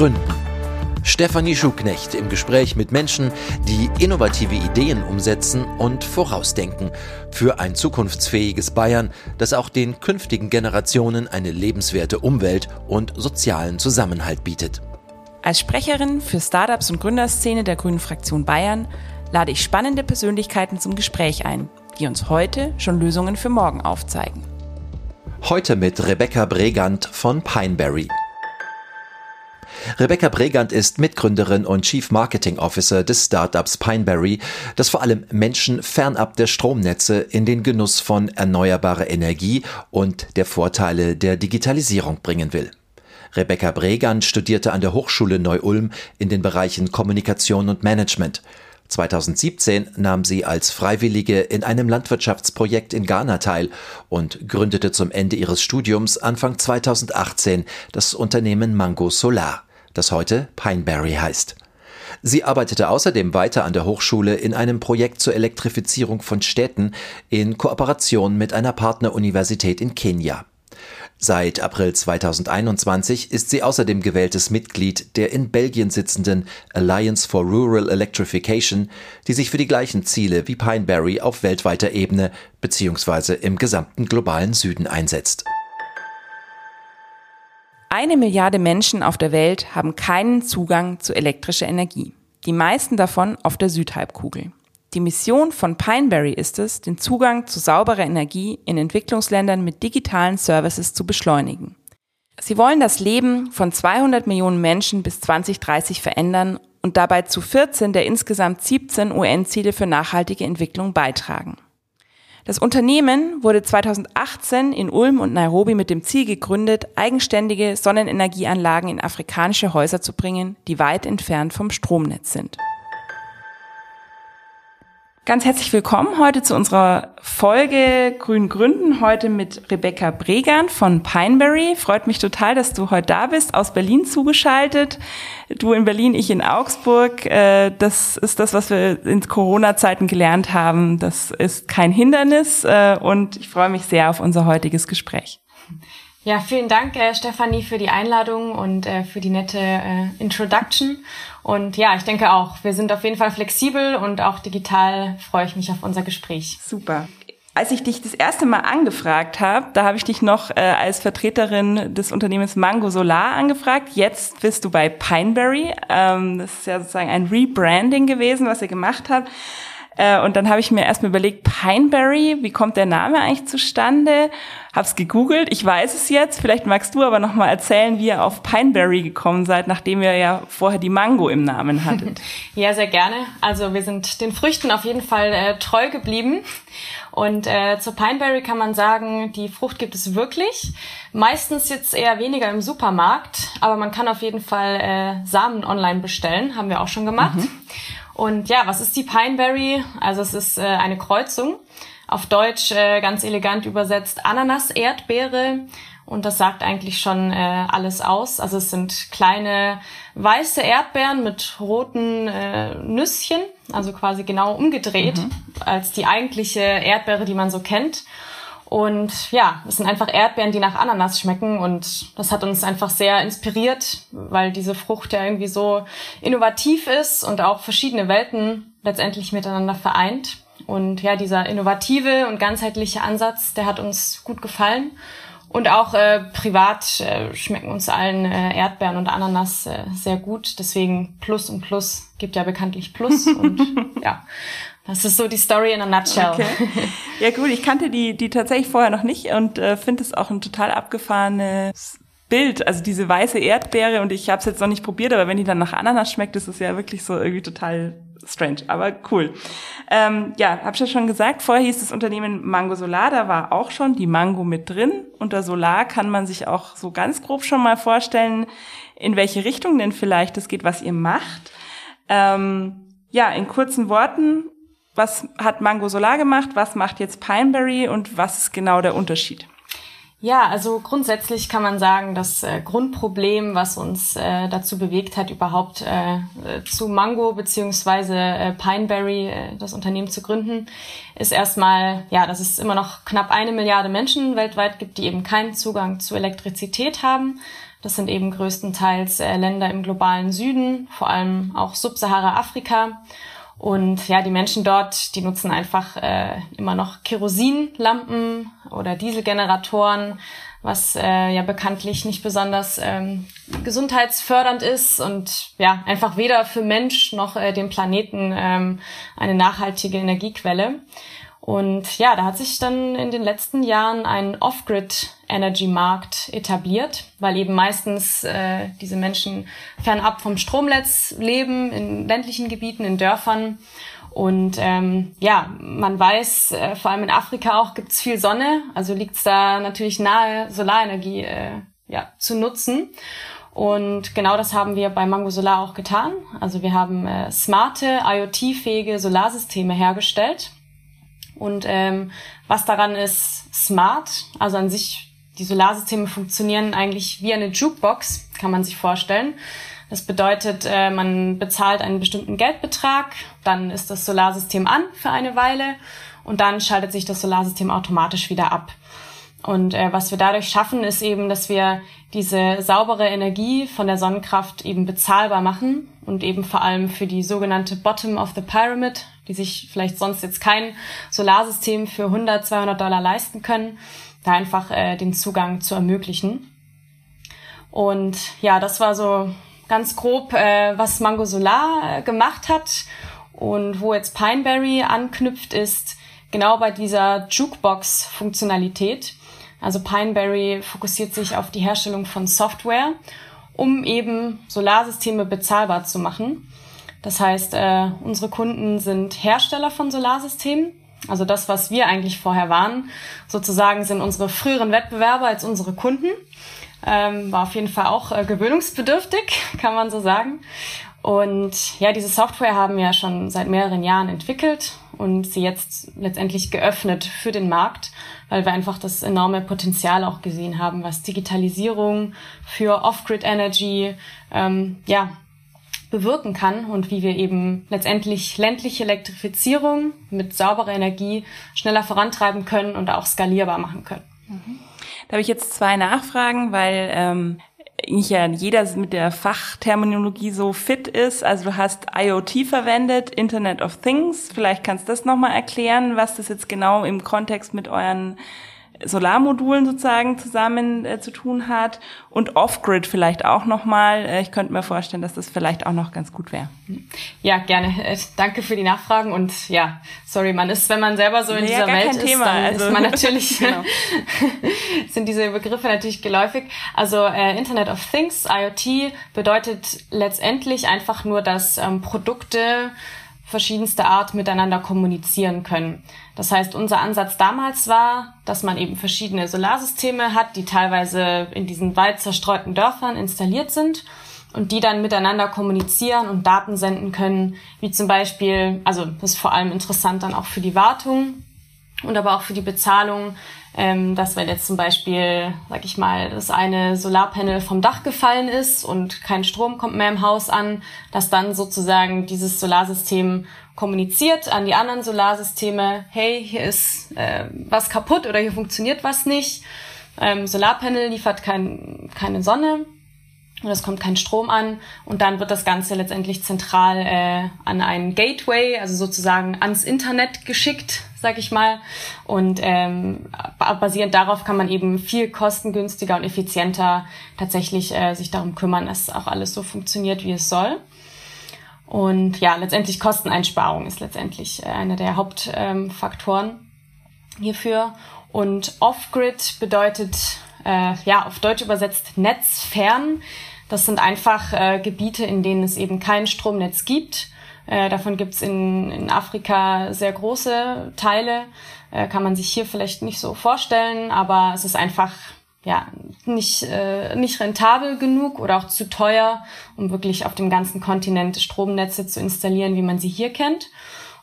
Gründen. Stefanie Schuknecht im Gespräch mit Menschen, die innovative Ideen umsetzen und vorausdenken für ein zukunftsfähiges Bayern, das auch den künftigen Generationen eine lebenswerte Umwelt und sozialen Zusammenhalt bietet. Als Sprecherin für Startups und Gründerszene der Grünen Fraktion Bayern lade ich spannende Persönlichkeiten zum Gespräch ein, die uns heute schon Lösungen für morgen aufzeigen. Heute mit Rebecca Bregant von Pineberry. Rebecca Bregant ist Mitgründerin und Chief Marketing Officer des Startups Pineberry, das vor allem Menschen fernab der Stromnetze in den Genuss von erneuerbarer Energie und der Vorteile der Digitalisierung bringen will. Rebecca Bregant studierte an der Hochschule Neu-Ulm in den Bereichen Kommunikation und Management. 2017 nahm sie als Freiwillige in einem Landwirtschaftsprojekt in Ghana teil und gründete zum Ende ihres Studiums Anfang 2018 das Unternehmen Mango Solar das heute Pineberry heißt. Sie arbeitete außerdem weiter an der Hochschule in einem Projekt zur Elektrifizierung von Städten in Kooperation mit einer Partneruniversität in Kenia. Seit April 2021 ist sie außerdem gewähltes Mitglied der in Belgien sitzenden Alliance for Rural Electrification, die sich für die gleichen Ziele wie Pineberry auf weltweiter Ebene bzw. im gesamten globalen Süden einsetzt. Eine Milliarde Menschen auf der Welt haben keinen Zugang zu elektrischer Energie. Die meisten davon auf der Südhalbkugel. Die Mission von Pineberry ist es, den Zugang zu sauberer Energie in Entwicklungsländern mit digitalen Services zu beschleunigen. Sie wollen das Leben von 200 Millionen Menschen bis 2030 verändern und dabei zu 14 der insgesamt 17 UN-Ziele für nachhaltige Entwicklung beitragen. Das Unternehmen wurde 2018 in Ulm und Nairobi mit dem Ziel gegründet, eigenständige Sonnenenergieanlagen in afrikanische Häuser zu bringen, die weit entfernt vom Stromnetz sind. Ganz herzlich willkommen heute zu unserer Folge Grün Gründen. Heute mit Rebecca Bregan von Pineberry. Freut mich total, dass du heute da bist, aus Berlin zugeschaltet. Du in Berlin, ich in Augsburg. Äh, das ist das, was wir in Corona-Zeiten gelernt haben. Das ist kein Hindernis äh, und ich freue mich sehr auf unser heutiges Gespräch. Ja, vielen Dank, äh, Stefanie, für die Einladung und für die nette Introduction. Und ja, ich denke auch, wir sind auf jeden Fall flexibel und auch digital freue ich mich auf unser Gespräch. Super. Als ich dich das erste Mal angefragt habe, da habe ich dich noch äh, als Vertreterin des Unternehmens Mango Solar angefragt. Jetzt bist du bei Pineberry. Ähm, das ist ja sozusagen ein Rebranding gewesen, was ihr gemacht habt. Äh, und dann habe ich mir erstmal überlegt, Pineberry, wie kommt der Name eigentlich zustande? Hab's gegoogelt, ich weiß es jetzt. Vielleicht magst du aber noch mal erzählen, wie ihr auf Pineberry gekommen seid, nachdem ihr ja vorher die Mango im Namen hattet. ja, sehr gerne. Also wir sind den Früchten auf jeden Fall äh, treu geblieben. Und äh, zur Pineberry kann man sagen, die Frucht gibt es wirklich. Meistens jetzt eher weniger im Supermarkt, aber man kann auf jeden Fall äh, Samen online bestellen, haben wir auch schon gemacht. Mhm. Und ja, was ist die Pineberry? Also es ist äh, eine Kreuzung. Auf Deutsch äh, ganz elegant übersetzt Ananas, Erdbeere. Und das sagt eigentlich schon äh, alles aus. Also es sind kleine weiße Erdbeeren mit roten äh, Nüsschen, also quasi genau umgedreht mhm. als die eigentliche Erdbeere, die man so kennt. Und ja, es sind einfach Erdbeeren, die nach Ananas schmecken und das hat uns einfach sehr inspiriert, weil diese Frucht ja irgendwie so innovativ ist und auch verschiedene Welten letztendlich miteinander vereint. Und ja, dieser innovative und ganzheitliche Ansatz, der hat uns gut gefallen. Und auch äh, privat äh, schmecken uns allen äh, Erdbeeren und Ananas äh, sehr gut. Deswegen Plus und Plus gibt ja bekanntlich Plus. und ja, das ist so die Story in a nutshell. Okay. Ja gut, ich kannte die, die tatsächlich vorher noch nicht und äh, finde es auch ein total abgefahrenes Bild. Also diese weiße Erdbeere und ich habe es jetzt noch nicht probiert, aber wenn die dann nach Ananas schmeckt, ist es ja wirklich so irgendwie total strange, aber cool. Ähm, ja, habe ich ja schon gesagt, vorher hieß das Unternehmen Mango Solar, da war auch schon die Mango mit drin. Unter Solar kann man sich auch so ganz grob schon mal vorstellen, in welche Richtung denn vielleicht es geht, was ihr macht. Ähm, ja, in kurzen Worten, was hat Mango Solar gemacht, was macht jetzt Pineberry und was ist genau der Unterschied? Ja, also grundsätzlich kann man sagen, das äh, Grundproblem, was uns äh, dazu bewegt hat, überhaupt äh, zu Mango beziehungsweise äh, Pineberry äh, das Unternehmen zu gründen, ist erstmal, ja, dass es immer noch knapp eine Milliarde Menschen weltweit gibt, die eben keinen Zugang zu Elektrizität haben. Das sind eben größtenteils äh, Länder im globalen Süden, vor allem auch Subsahara-Afrika. Und ja, die Menschen dort, die nutzen einfach äh, immer noch Kerosinlampen oder Dieselgeneratoren, was äh, ja bekanntlich nicht besonders ähm, gesundheitsfördernd ist und ja einfach weder für Mensch noch äh, den Planeten ähm, eine nachhaltige Energiequelle. Und ja, da hat sich dann in den letzten Jahren ein Off-Grid-Energy-Markt etabliert, weil eben meistens äh, diese Menschen fernab vom Stromnetz leben, in ländlichen Gebieten, in Dörfern. Und ähm, ja, man weiß, äh, vor allem in Afrika auch gibt's viel Sonne, also liegt's da natürlich nahe, Solarenergie äh, ja, zu nutzen. Und genau das haben wir bei Mango Solar auch getan. Also wir haben äh, smarte, IoT-fähige Solarsysteme hergestellt und ähm, was daran ist smart, also an sich, die Solarsysteme funktionieren eigentlich wie eine Jukebox, kann man sich vorstellen. Das bedeutet, äh, man bezahlt einen bestimmten Geldbetrag, dann ist das Solarsystem an für eine Weile und dann schaltet sich das Solarsystem automatisch wieder ab. Und äh, was wir dadurch schaffen, ist eben, dass wir diese saubere Energie von der Sonnenkraft eben bezahlbar machen und eben vor allem für die sogenannte Bottom of the Pyramid, die sich vielleicht sonst jetzt kein Solarsystem für 100, 200 Dollar leisten können, da einfach äh, den Zugang zu ermöglichen. Und ja, das war so ganz grob, äh, was Mango Solar äh, gemacht hat und wo jetzt Pineberry anknüpft, ist genau bei dieser Jukebox-Funktionalität. Also Pineberry fokussiert sich auf die Herstellung von Software, um eben Solarsysteme bezahlbar zu machen. Das heißt, äh, unsere Kunden sind Hersteller von Solarsystemen. Also das, was wir eigentlich vorher waren, sozusagen sind unsere früheren Wettbewerber als unsere Kunden. Ähm, war auf jeden Fall auch äh, gewöhnungsbedürftig, kann man so sagen. Und ja, diese Software haben wir schon seit mehreren Jahren entwickelt und sie jetzt letztendlich geöffnet für den Markt, weil wir einfach das enorme Potenzial auch gesehen haben, was Digitalisierung für Off-Grid Energy ähm, ja, bewirken kann und wie wir eben letztendlich ländliche Elektrifizierung mit sauberer Energie schneller vorantreiben können und auch skalierbar machen können. Mhm. Da habe ich jetzt zwei Nachfragen, weil ähm, nicht ja jeder mit der Fachterminologie so fit ist. Also du hast IoT verwendet, Internet of Things. Vielleicht kannst du das nochmal erklären, was das jetzt genau im Kontext mit euren Solarmodulen sozusagen zusammen äh, zu tun hat und Off-Grid vielleicht auch nochmal. Äh, ich könnte mir vorstellen, dass das vielleicht auch noch ganz gut wäre. Ja, gerne. Äh, danke für die Nachfragen und ja, sorry, man ist, wenn man selber so in ja, dieser Welt ist, Thema. dann also, ist man natürlich, genau. sind diese Begriffe natürlich geläufig. Also äh, Internet of Things, IoT, bedeutet letztendlich einfach nur, dass ähm, Produkte verschiedenste Art miteinander kommunizieren können. Das heißt, unser Ansatz damals war, dass man eben verschiedene Solarsysteme hat, die teilweise in diesen weit zerstreuten Dörfern installiert sind und die dann miteinander kommunizieren und Daten senden können, wie zum Beispiel, also das ist vor allem interessant dann auch für die Wartung und aber auch für die Bezahlung, ähm, dass wenn jetzt zum Beispiel, sag ich mal, das eine Solarpanel vom Dach gefallen ist und kein Strom kommt mehr im Haus an, dass dann sozusagen dieses Solarsystem kommuniziert an die anderen Solarsysteme, hey, hier ist äh, was kaputt oder hier funktioniert was nicht. Ähm, Solarpanel liefert kein, keine Sonne und es kommt kein Strom an und dann wird das Ganze letztendlich zentral äh, an einen Gateway, also sozusagen ans Internet geschickt, sag ich mal. Und ähm, basierend darauf kann man eben viel kostengünstiger und effizienter tatsächlich äh, sich darum kümmern, dass auch alles so funktioniert, wie es soll. Und ja, letztendlich Kosteneinsparung ist letztendlich äh, einer der Hauptfaktoren ähm, hierfür. Und Off-Grid bedeutet, äh, ja, auf Deutsch übersetzt netzfern. Das sind einfach äh, Gebiete, in denen es eben kein Stromnetz gibt. Äh, davon gibt's in, in Afrika sehr große Teile. Äh, kann man sich hier vielleicht nicht so vorstellen, aber es ist einfach ja nicht äh, nicht rentabel genug oder auch zu teuer, um wirklich auf dem ganzen Kontinent Stromnetze zu installieren, wie man sie hier kennt.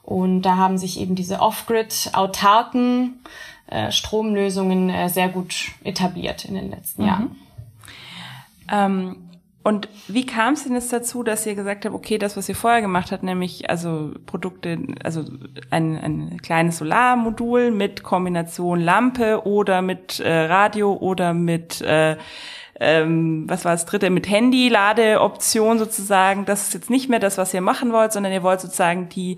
Und da haben sich eben diese Off-Grid autarken äh, Stromlösungen äh, sehr gut etabliert in den letzten mhm. Jahren. Ähm und wie kam es denn jetzt dazu, dass ihr gesagt habt, okay, das, was ihr vorher gemacht habt, nämlich also Produkte, also ein, ein kleines Solarmodul mit Kombination Lampe oder mit äh, Radio oder mit äh, ähm, was war das dritte, mit Handy-Ladeoption sozusagen. Das ist jetzt nicht mehr das, was ihr machen wollt, sondern ihr wollt sozusagen die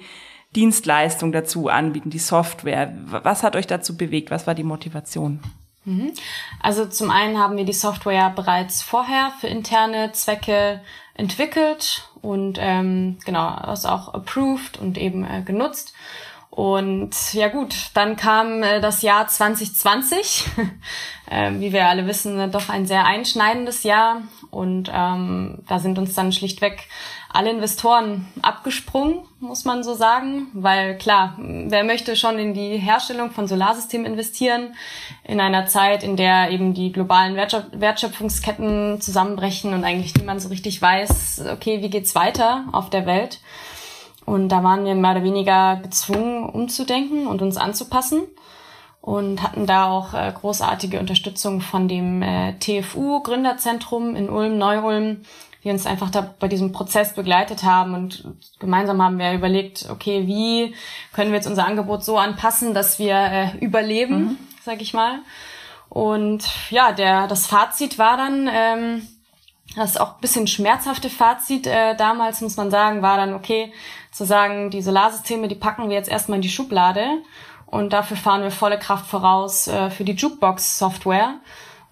Dienstleistung dazu anbieten, die Software. Was hat euch dazu bewegt? Was war die Motivation? Mhm. Also zum einen haben wir die Software bereits vorher für interne Zwecke entwickelt und ähm, genau, das auch approved und eben äh, genutzt. Und ja gut, dann kam äh, das Jahr 2020, äh, wie wir alle wissen, äh, doch ein sehr einschneidendes Jahr. Und ähm, da sind uns dann schlichtweg alle Investoren abgesprungen, muss man so sagen. Weil klar, wer möchte schon in die Herstellung von Solarsystemen investieren, in einer Zeit, in der eben die globalen Wertschöpfungsketten zusammenbrechen und eigentlich niemand so richtig weiß, okay, wie geht's weiter auf der Welt. Und da waren wir mehr oder weniger gezwungen, umzudenken und uns anzupassen und hatten da auch äh, großartige Unterstützung von dem äh, TFU Gründerzentrum in Ulm, Neu-Ulm, die uns einfach da bei diesem Prozess begleitet haben und gemeinsam haben wir überlegt, okay, wie können wir jetzt unser Angebot so anpassen, dass wir äh, überleben, mhm. sag ich mal. Und ja, der das Fazit war dann ähm, das auch ein bisschen schmerzhafte Fazit äh, damals, muss man sagen, war dann, okay, zu sagen, die Solarsysteme, die packen wir jetzt erstmal in die Schublade und dafür fahren wir volle Kraft voraus äh, für die Jukebox-Software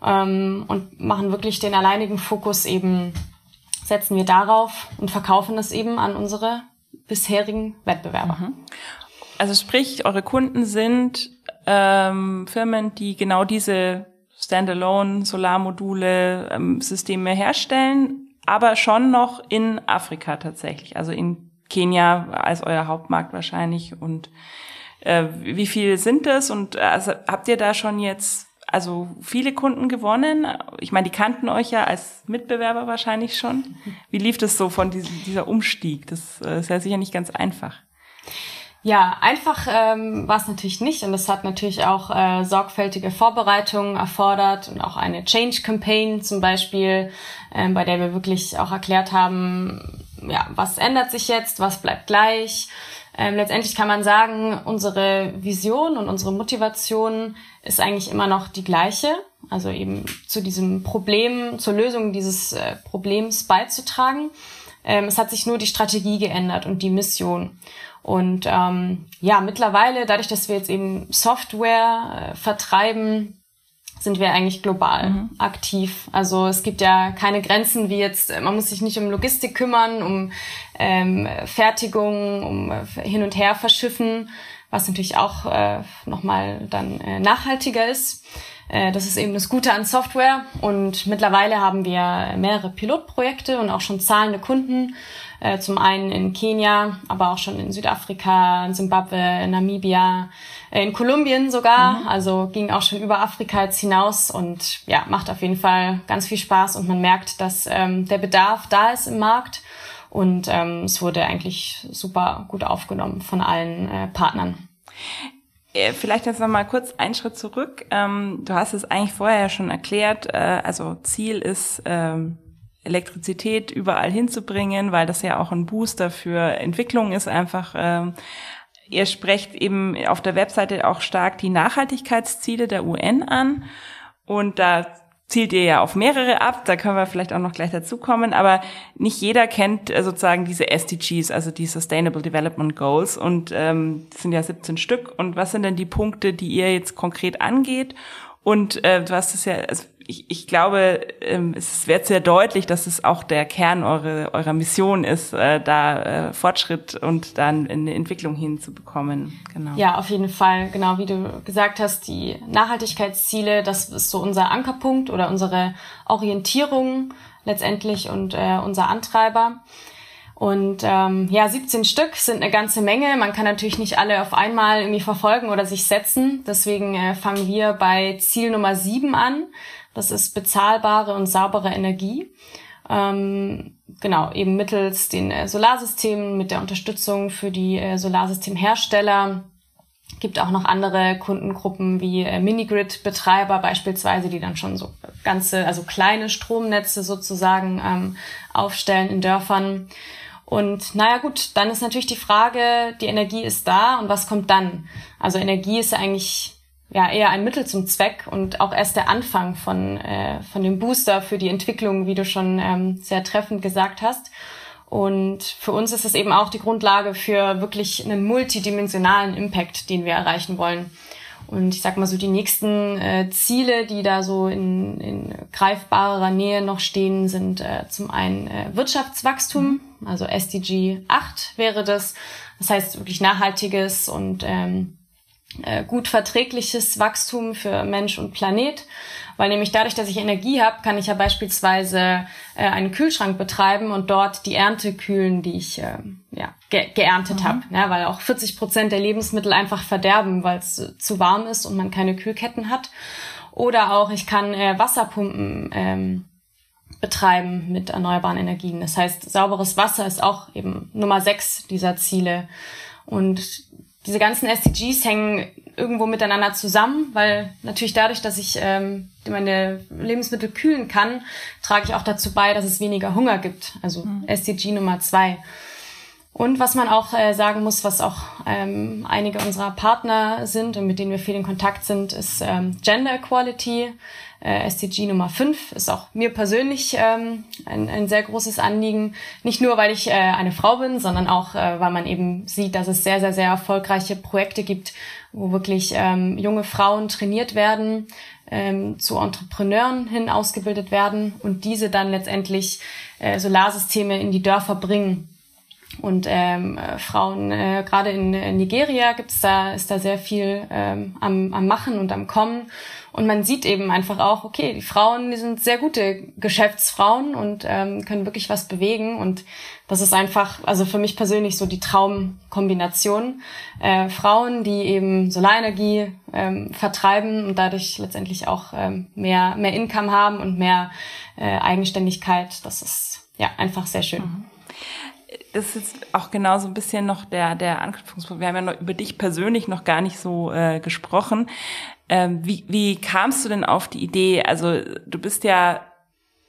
ähm, und machen wirklich den alleinigen Fokus eben, setzen wir darauf und verkaufen das eben an unsere bisherigen Wettbewerber. Mhm. Also sprich, eure Kunden sind ähm, Firmen, die genau diese Standalone Solarmodule ähm, Systeme herstellen, aber schon noch in Afrika tatsächlich, also in Kenia als euer Hauptmarkt wahrscheinlich und äh, wie viel sind das und äh, also, habt ihr da schon jetzt also viele Kunden gewonnen? Ich meine, die kannten euch ja als Mitbewerber wahrscheinlich schon. Wie lief das so von diesem, dieser Umstieg? Das äh, ist ja sicher nicht ganz einfach. Ja, einfach ähm, war es natürlich nicht und das hat natürlich auch äh, sorgfältige Vorbereitungen erfordert und auch eine Change Campaign zum Beispiel, ähm, bei der wir wirklich auch erklärt haben, ja, was ändert sich jetzt, was bleibt gleich. Ähm, letztendlich kann man sagen, unsere Vision und unsere Motivation ist eigentlich immer noch die gleiche. Also eben zu diesem Problem, zur Lösung dieses äh, Problems beizutragen. Ähm, es hat sich nur die Strategie geändert und die Mission. Und ähm, ja, mittlerweile, dadurch, dass wir jetzt eben Software äh, vertreiben, sind wir eigentlich global mhm. aktiv. Also es gibt ja keine Grenzen wie jetzt, man muss sich nicht um Logistik kümmern, um ähm, Fertigung, um äh, hin und her verschiffen, was natürlich auch äh, nochmal dann äh, nachhaltiger ist. Äh, das ist eben das Gute an Software und mittlerweile haben wir mehrere Pilotprojekte und auch schon zahlende Kunden äh, zum einen in Kenia, aber auch schon in Südafrika, in Zimbabwe, in Namibia, äh, in Kolumbien sogar. Mhm. Also ging auch schon über Afrika jetzt hinaus und ja, macht auf jeden Fall ganz viel Spaß und man merkt, dass ähm, der Bedarf da ist im Markt. Und ähm, es wurde eigentlich super gut aufgenommen von allen äh, Partnern. Äh, vielleicht jetzt noch mal kurz einen Schritt zurück. Ähm, du hast es eigentlich vorher ja schon erklärt. Äh, also Ziel ist ähm, Elektrizität überall hinzubringen, weil das ja auch ein Booster für Entwicklung ist einfach. Ähm, ihr sprecht eben auf der Webseite auch stark die Nachhaltigkeitsziele der UN an und da zielt ihr ja auf mehrere ab, da können wir vielleicht auch noch gleich dazu kommen, aber nicht jeder kennt äh, sozusagen diese SDGs, also die Sustainable Development Goals und ähm, das sind ja 17 Stück und was sind denn die Punkte, die ihr jetzt konkret angeht und äh, du hast es ja, also ich, ich glaube, ähm, es wird sehr deutlich, dass es auch der Kern eure, eurer Mission ist, äh, da äh, Fortschritt und dann eine Entwicklung hinzubekommen. Genau. Ja, auf jeden Fall. Genau, wie du gesagt hast, die Nachhaltigkeitsziele, das ist so unser Ankerpunkt oder unsere Orientierung letztendlich und äh, unser Antreiber. Und ähm, ja, 17 Stück sind eine ganze Menge. Man kann natürlich nicht alle auf einmal irgendwie verfolgen oder sich setzen. Deswegen äh, fangen wir bei Ziel Nummer 7 an. Das ist bezahlbare und saubere Energie. Ähm, genau, eben mittels den äh, Solarsystemen, mit der Unterstützung für die äh, Solarsystemhersteller. Gibt auch noch andere Kundengruppen wie äh, Minigrid-Betreiber beispielsweise, die dann schon so ganze, also kleine Stromnetze sozusagen ähm, aufstellen in Dörfern. Und naja gut, dann ist natürlich die Frage, die Energie ist da und was kommt dann? Also Energie ist ja eigentlich ja eher ein Mittel zum Zweck und auch erst der Anfang von, äh, von dem Booster für die Entwicklung, wie du schon ähm, sehr treffend gesagt hast. Und für uns ist es eben auch die Grundlage für wirklich einen multidimensionalen Impact, den wir erreichen wollen. Und ich sag mal so, die nächsten äh, Ziele, die da so in, in greifbarer Nähe noch stehen, sind äh, zum einen äh, Wirtschaftswachstum, also SDG 8 wäre das. Das heißt wirklich nachhaltiges und ähm, äh, gut verträgliches Wachstum für Mensch und Planet. Weil nämlich dadurch, dass ich Energie habe, kann ich ja beispielsweise äh, einen Kühlschrank betreiben und dort die Ernte kühlen, die ich äh, ja, ge geerntet mhm. habe. Ja, weil auch 40 Prozent der Lebensmittel einfach verderben, weil es zu warm ist und man keine Kühlketten hat. Oder auch ich kann äh, Wasserpumpen ähm, betreiben mit erneuerbaren Energien. Das heißt, sauberes Wasser ist auch eben Nummer sechs dieser Ziele. Und diese ganzen SDGs hängen irgendwo miteinander zusammen, weil natürlich dadurch, dass ich ähm, meine Lebensmittel kühlen kann, trage ich auch dazu bei, dass es weniger Hunger gibt. Also mhm. SDG Nummer zwei. Und was man auch äh, sagen muss, was auch ähm, einige unserer Partner sind und mit denen wir viel in Kontakt sind, ist ähm, Gender Equality. Äh, SDG Nummer 5 ist auch mir persönlich ähm, ein, ein sehr großes Anliegen. Nicht nur, weil ich äh, eine Frau bin, sondern auch, äh, weil man eben sieht, dass es sehr, sehr, sehr erfolgreiche Projekte gibt, wo wirklich ähm, junge Frauen trainiert werden, ähm, zu Entrepreneuren hin ausgebildet werden und diese dann letztendlich äh, Solarsysteme in die Dörfer bringen. Und ähm, äh, Frauen, äh, gerade in, in Nigeria gibt's da, ist da sehr viel ähm, am, am Machen und am Kommen. Und man sieht eben einfach auch, okay, die Frauen, die sind sehr gute Geschäftsfrauen und ähm, können wirklich was bewegen. Und das ist einfach, also für mich persönlich so die Traumkombination. Äh, Frauen, die eben Solarenergie ähm, vertreiben und dadurch letztendlich auch ähm, mehr, mehr Income haben und mehr äh, Eigenständigkeit. Das ist ja einfach sehr schön. Mhm das ist auch genau so ein bisschen noch der, der Anknüpfungspunkt. Wir haben ja noch über dich persönlich noch gar nicht so äh, gesprochen. Ähm, wie, wie kamst du denn auf die Idee? Also du bist ja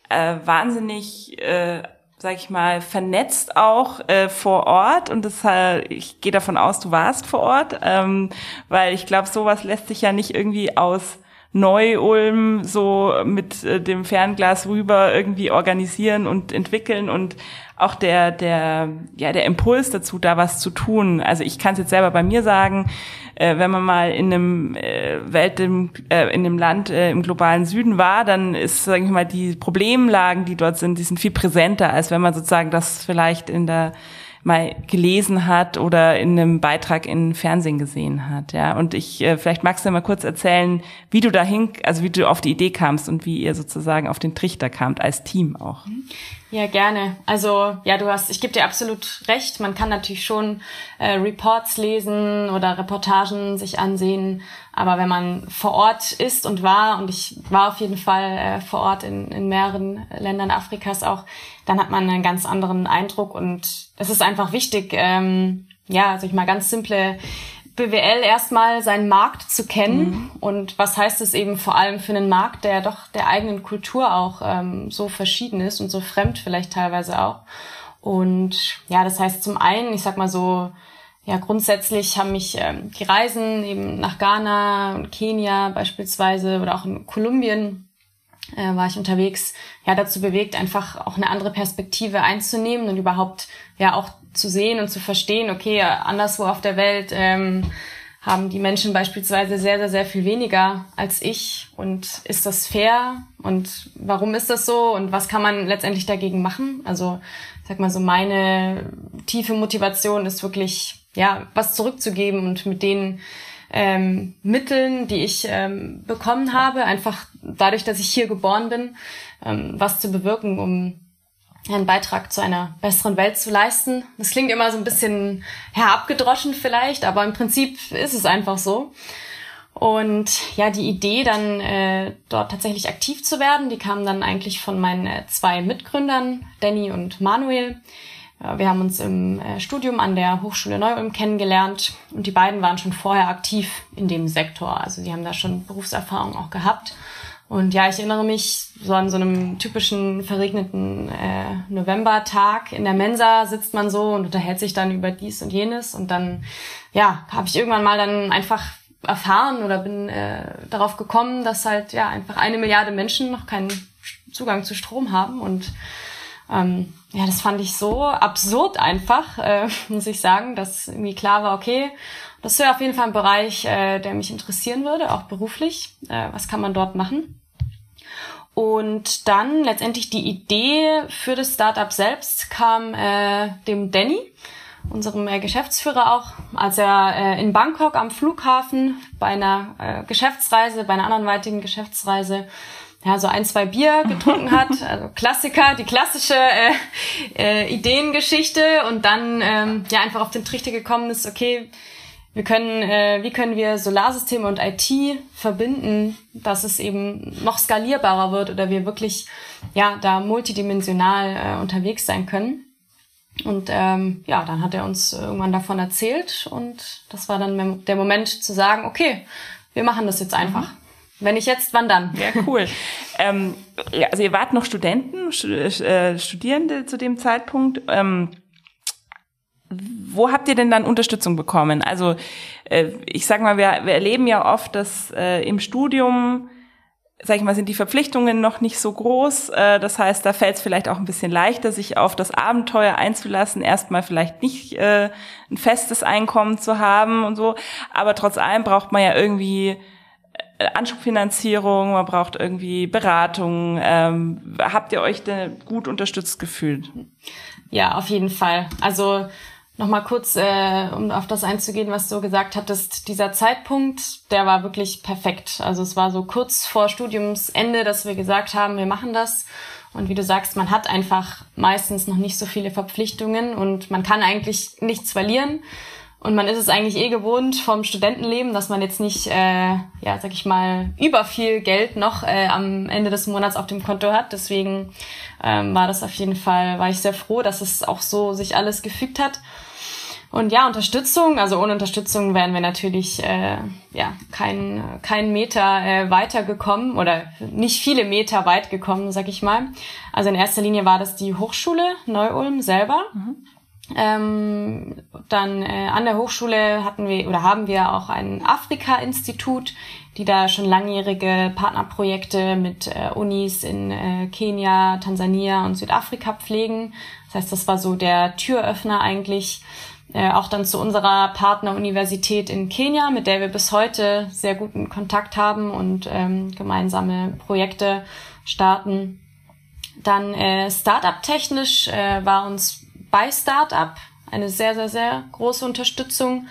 äh, wahnsinnig, äh, sag ich mal, vernetzt auch äh, vor Ort und das, äh, ich gehe davon aus, du warst vor Ort, ähm, weil ich glaube, sowas lässt sich ja nicht irgendwie aus Neu-Ulm so mit äh, dem Fernglas rüber irgendwie organisieren und entwickeln und auch der, der, ja, der Impuls dazu, da was zu tun. Also ich kann es jetzt selber bei mir sagen, äh, wenn man mal in einem äh, Welt, im, äh, in dem Land äh, im globalen Süden war, dann ist, sage ich mal, die Problemlagen, die dort sind, die sind viel präsenter, als wenn man sozusagen das vielleicht in der mal gelesen hat oder in einem Beitrag in Fernsehen gesehen hat, ja. Und ich, äh, vielleicht magst du mal kurz erzählen, wie du dahin, also wie du auf die Idee kamst und wie ihr sozusagen auf den Trichter kamt als Team auch. Ja, gerne. Also ja, du hast, ich gebe dir absolut recht. Man kann natürlich schon äh, Reports lesen oder Reportagen sich ansehen, aber wenn man vor Ort ist und war, und ich war auf jeden Fall äh, vor Ort in, in mehreren Ländern Afrikas auch, dann hat man einen ganz anderen Eindruck und es ist einfach wichtig, ähm, ja, also ich mal ganz simple BWL erstmal seinen Markt zu kennen mhm. und was heißt es eben vor allem für einen Markt, der doch der eigenen Kultur auch ähm, so verschieden ist und so fremd vielleicht teilweise auch. Und ja, das heißt zum einen, ich sag mal so, ja, grundsätzlich haben mich ähm, die Reisen eben nach Ghana und Kenia beispielsweise oder auch in Kolumbien äh, war ich unterwegs, ja, dazu bewegt, einfach auch eine andere Perspektive einzunehmen und überhaupt ja auch zu sehen und zu verstehen, okay, anderswo auf der Welt ähm, haben die Menschen beispielsweise sehr, sehr, sehr viel weniger als ich. Und ist das fair? Und warum ist das so? Und was kann man letztendlich dagegen machen? Also, ich sag mal so, meine tiefe Motivation ist wirklich, ja, was zurückzugeben und mit den ähm, Mitteln, die ich ähm, bekommen habe, einfach dadurch, dass ich hier geboren bin, ähm, was zu bewirken, um einen Beitrag zu einer besseren Welt zu leisten. Das klingt immer so ein bisschen herabgedroschen vielleicht, aber im Prinzip ist es einfach so. Und ja, die Idee dann äh, dort tatsächlich aktiv zu werden, die kam dann eigentlich von meinen äh, zwei Mitgründern, Danny und Manuel. Wir haben uns im äh, Studium an der Hochschule Neu-Ulm kennengelernt und die beiden waren schon vorher aktiv in dem Sektor. Also sie haben da schon Berufserfahrung auch gehabt. Und ja, ich erinnere mich so an so einem typischen verregneten äh, Novembertag. In der Mensa sitzt man so und unterhält sich dann über dies und jenes. Und dann, ja, habe ich irgendwann mal dann einfach erfahren oder bin äh, darauf gekommen, dass halt ja einfach eine Milliarde Menschen noch keinen Zugang zu Strom haben und ähm, ja, das fand ich so absurd einfach, äh, muss ich sagen, dass irgendwie klar war, okay, das wäre auf jeden Fall ein Bereich, äh, der mich interessieren würde, auch beruflich. Äh, was kann man dort machen? Und dann letztendlich die Idee für das Startup selbst kam äh, dem Danny, unserem äh, Geschäftsführer auch, als er äh, in Bangkok am Flughafen bei einer äh, Geschäftsreise, bei einer anderen weitigen Geschäftsreise ja, so ein, zwei Bier getrunken hat, also Klassiker, die klassische äh, äh, Ideengeschichte und dann ähm, ja einfach auf den Trichter gekommen ist, okay, wir können, äh, wie können wir Solarsysteme und IT verbinden, dass es eben noch skalierbarer wird oder wir wirklich ja da multidimensional äh, unterwegs sein können. Und ähm, ja, dann hat er uns irgendwann davon erzählt und das war dann der Moment zu sagen, okay, wir machen das jetzt einfach. Mhm. Wenn nicht jetzt, wann dann? Ja, cool. ähm, also ihr wart noch Studenten, äh, Studierende zu dem Zeitpunkt. Ähm, wo habt ihr denn dann Unterstützung bekommen? Also äh, ich sag mal, wir, wir erleben ja oft, dass äh, im Studium sag ich mal, sind die Verpflichtungen noch nicht so groß. Äh, das heißt, da fällt es vielleicht auch ein bisschen leichter, sich auf das Abenteuer einzulassen, erstmal vielleicht nicht äh, ein festes Einkommen zu haben und so. Aber trotz allem braucht man ja irgendwie Anschubfinanzierung, man braucht irgendwie Beratung. Ähm, habt ihr euch denn gut unterstützt gefühlt? Ja, auf jeden Fall. Also Nochmal kurz, äh, um auf das einzugehen, was du gesagt hattest. Dieser Zeitpunkt, der war wirklich perfekt. Also es war so kurz vor Studiumsende, dass wir gesagt haben, wir machen das. Und wie du sagst, man hat einfach meistens noch nicht so viele Verpflichtungen und man kann eigentlich nichts verlieren. Und man ist es eigentlich eh gewohnt vom Studentenleben, dass man jetzt nicht, äh, ja, sag ich mal, über viel Geld noch äh, am Ende des Monats auf dem Konto hat. Deswegen ähm, war das auf jeden Fall, war ich sehr froh, dass es auch so sich alles gefügt hat. Und ja, Unterstützung, also ohne Unterstützung wären wir natürlich äh, ja kein, kein Meter äh, weitergekommen oder nicht viele Meter weit gekommen, sag ich mal. Also in erster Linie war das die Hochschule Neu-Ulm selber. Mhm. Ähm, dann äh, an der Hochschule hatten wir oder haben wir auch ein Afrika-Institut, die da schon langjährige Partnerprojekte mit äh, Unis in äh, Kenia, Tansania und Südafrika pflegen. Das heißt, das war so der Türöffner eigentlich äh, auch dann zu unserer Partneruniversität in Kenia, mit der wir bis heute sehr guten Kontakt haben und ähm, gemeinsame Projekte starten. Dann äh, Startup-technisch äh, war uns bei Startup eine sehr, sehr, sehr große Unterstützung.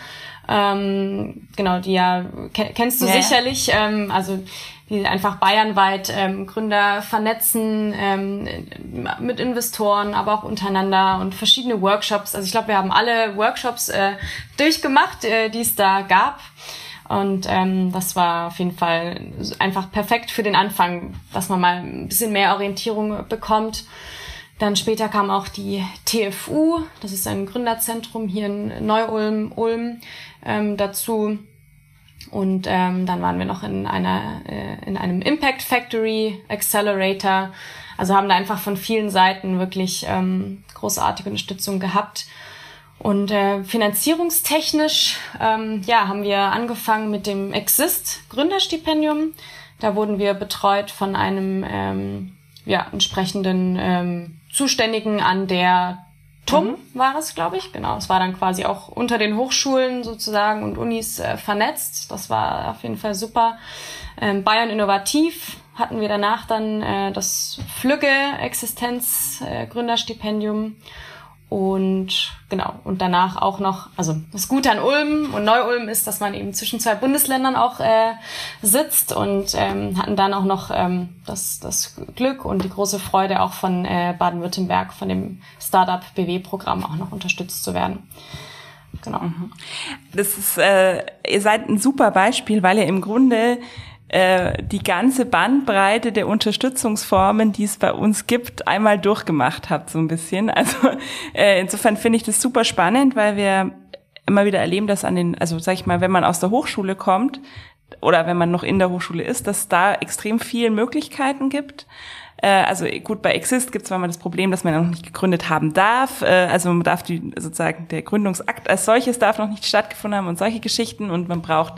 Ähm, genau, die ja kennst du ja. sicherlich. Ähm, also die einfach bayernweit ähm, Gründer vernetzen ähm, mit Investoren, aber auch untereinander und verschiedene Workshops. Also ich glaube, wir haben alle Workshops äh, durchgemacht, äh, die es da gab. Und ähm, das war auf jeden Fall einfach perfekt für den Anfang, dass man mal ein bisschen mehr Orientierung bekommt. Dann später kam auch die TFU, das ist ein Gründerzentrum hier in Neu-Ulm, Ulm, ähm, dazu und ähm, dann waren wir noch in einer äh, in einem Impact Factory Accelerator. Also haben da einfach von vielen Seiten wirklich ähm, großartige Unterstützung gehabt. Und äh, finanzierungstechnisch, ähm, ja, haben wir angefangen mit dem Exist Gründerstipendium. Da wurden wir betreut von einem ähm, ja, entsprechenden ähm, Zuständigen an der TUM mhm. war es, glaube ich. Genau, es war dann quasi auch unter den Hochschulen sozusagen und Unis äh, vernetzt. Das war auf jeden Fall super. Ähm, Bayern Innovativ hatten wir danach dann äh, das Flügge Existenz äh, und genau, und danach auch noch, also das Gute an Ulm und Neu-Ulm ist, dass man eben zwischen zwei Bundesländern auch äh, sitzt und ähm, hatten dann auch noch ähm, das, das Glück und die große Freude auch von äh, Baden-Württemberg, von dem Startup BW-Programm auch noch unterstützt zu werden. Genau. Mhm. Das ist, äh, ihr seid ein super Beispiel, weil ihr im Grunde äh, die ganze Bandbreite der Unterstützungsformen, die es bei uns gibt, einmal durchgemacht habt, so ein bisschen. Also äh, insofern finde ich das super spannend, weil wir immer wieder erleben, dass an den, also sag ich mal, wenn man aus der Hochschule kommt, oder wenn man noch in der Hochschule ist, dass da extrem viele Möglichkeiten gibt. Äh, also gut, bei Exist gibt es zwar mal das Problem, dass man noch nicht gegründet haben darf. Äh, also man darf die, sozusagen der Gründungsakt als solches darf noch nicht stattgefunden haben und solche Geschichten. Und man braucht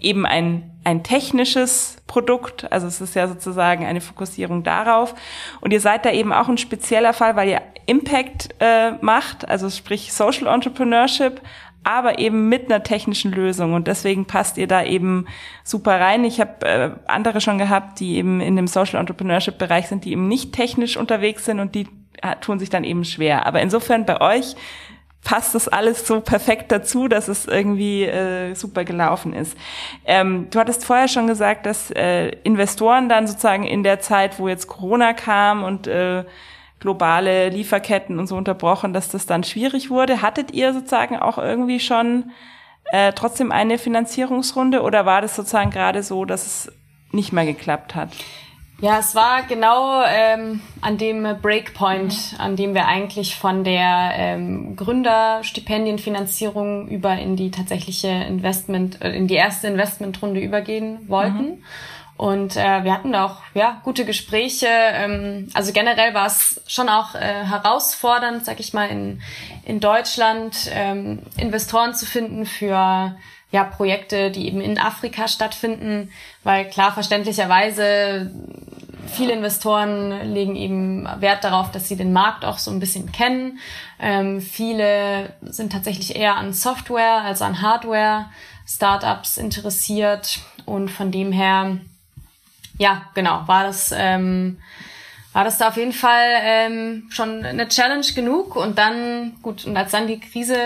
eben ein, ein technisches Produkt. Also es ist ja sozusagen eine Fokussierung darauf. Und ihr seid da eben auch ein spezieller Fall, weil ihr Impact äh, macht, also sprich Social Entrepreneurship, aber eben mit einer technischen Lösung und deswegen passt ihr da eben super rein. Ich habe äh, andere schon gehabt, die eben in dem Social Entrepreneurship Bereich sind, die eben nicht technisch unterwegs sind und die äh, tun sich dann eben schwer. Aber insofern bei euch passt das alles so perfekt dazu, dass es irgendwie äh, super gelaufen ist. Ähm, du hattest vorher schon gesagt, dass äh, Investoren dann sozusagen in der Zeit, wo jetzt Corona kam und äh, globale Lieferketten und so unterbrochen, dass das dann schwierig wurde. Hattet ihr sozusagen auch irgendwie schon äh, trotzdem eine Finanzierungsrunde oder war das sozusagen gerade so, dass es nicht mehr geklappt hat? Ja, es war genau ähm, an dem Breakpoint, an dem wir eigentlich von der ähm, Gründerstipendienfinanzierung über in die tatsächliche Investment, äh, in die erste Investmentrunde übergehen wollten. Mhm. Und äh, wir hatten da auch ja, gute Gespräche. Ähm, also generell war es schon auch äh, herausfordernd, sag ich mal, in, in Deutschland ähm, Investoren zu finden für ja, Projekte, die eben in Afrika stattfinden, weil klar verständlicherweise viele Investoren legen eben Wert darauf, dass sie den Markt auch so ein bisschen kennen. Ähm, viele sind tatsächlich eher an Software als an Hardware, Startups interessiert und von dem her ja, genau, war das, ähm, war das da auf jeden Fall ähm, schon eine Challenge genug. Und dann, gut, und als dann die Krise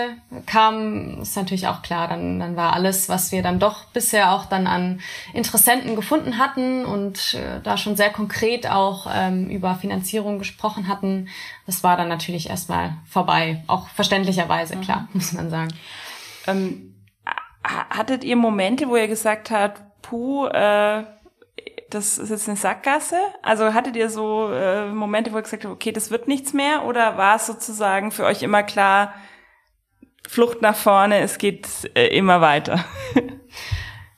kam, ist natürlich auch klar, dann, dann war alles, was wir dann doch bisher auch dann an Interessenten gefunden hatten und äh, da schon sehr konkret auch ähm, über Finanzierung gesprochen hatten, das war dann natürlich erstmal vorbei. Auch verständlicherweise, mhm. klar, muss man sagen. Ähm, hattet ihr Momente, wo ihr gesagt habt, puh, äh das ist jetzt eine Sackgasse? Also hattet ihr so äh, Momente, wo ihr gesagt habt, okay, das wird nichts mehr? Oder war es sozusagen für euch immer klar, Flucht nach vorne, es geht äh, immer weiter?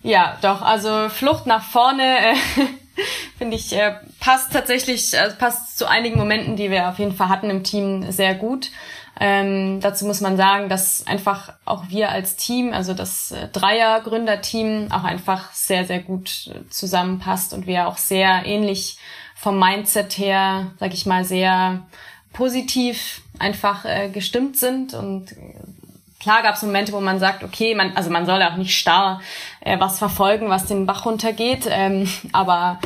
ja, doch, also Flucht nach vorne, äh, finde ich, äh, passt tatsächlich, äh, passt zu einigen Momenten, die wir auf jeden Fall hatten im Team, sehr gut. Ähm, dazu muss man sagen, dass einfach auch wir als Team, also das äh, Dreier-Gründerteam, auch einfach sehr, sehr gut äh, zusammenpasst und wir auch sehr ähnlich vom Mindset her, sag ich mal, sehr positiv einfach äh, gestimmt sind. Und äh, Klar gab es Momente, wo man sagt, okay, man, also man soll auch nicht starr äh, was verfolgen, was den Bach runtergeht, ähm, aber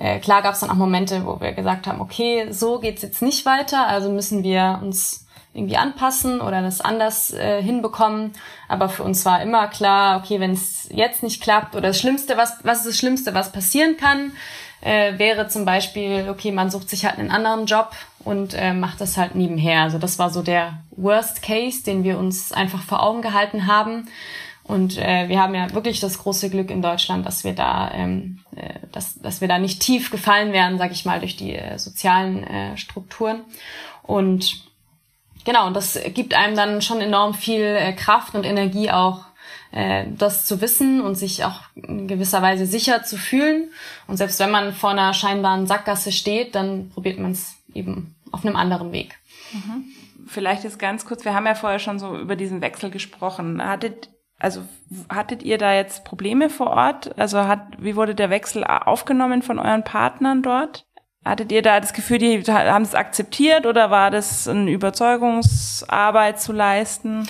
äh, klar gab es dann auch Momente, wo wir gesagt haben, okay, so geht's jetzt nicht weiter, also müssen wir uns irgendwie anpassen oder das anders äh, hinbekommen. Aber für uns war immer klar, okay, wenn es jetzt nicht klappt oder das Schlimmste, was, was ist das Schlimmste, was passieren kann, äh, wäre zum Beispiel, okay, man sucht sich halt einen anderen Job und äh, macht das halt nebenher. Also das war so der Worst Case, den wir uns einfach vor Augen gehalten haben. Und äh, wir haben ja wirklich das große Glück in Deutschland, dass wir da, ähm, äh, dass, dass wir da nicht tief gefallen werden, sag ich mal, durch die äh, sozialen äh, Strukturen. Und genau, und das gibt einem dann schon enorm viel äh, Kraft und Energie auch, äh, das zu wissen und sich auch in gewisser Weise sicher zu fühlen. Und selbst wenn man vor einer scheinbaren Sackgasse steht, dann probiert man es eben auf einem anderen Weg. Mhm. Vielleicht ist ganz kurz, wir haben ja vorher schon so über diesen Wechsel gesprochen. Hattet, also hattet ihr da jetzt Probleme vor Ort? Also hat, wie wurde der Wechsel aufgenommen von euren Partnern dort? Hattet ihr da das Gefühl, die haben es akzeptiert oder war das eine Überzeugungsarbeit zu leisten?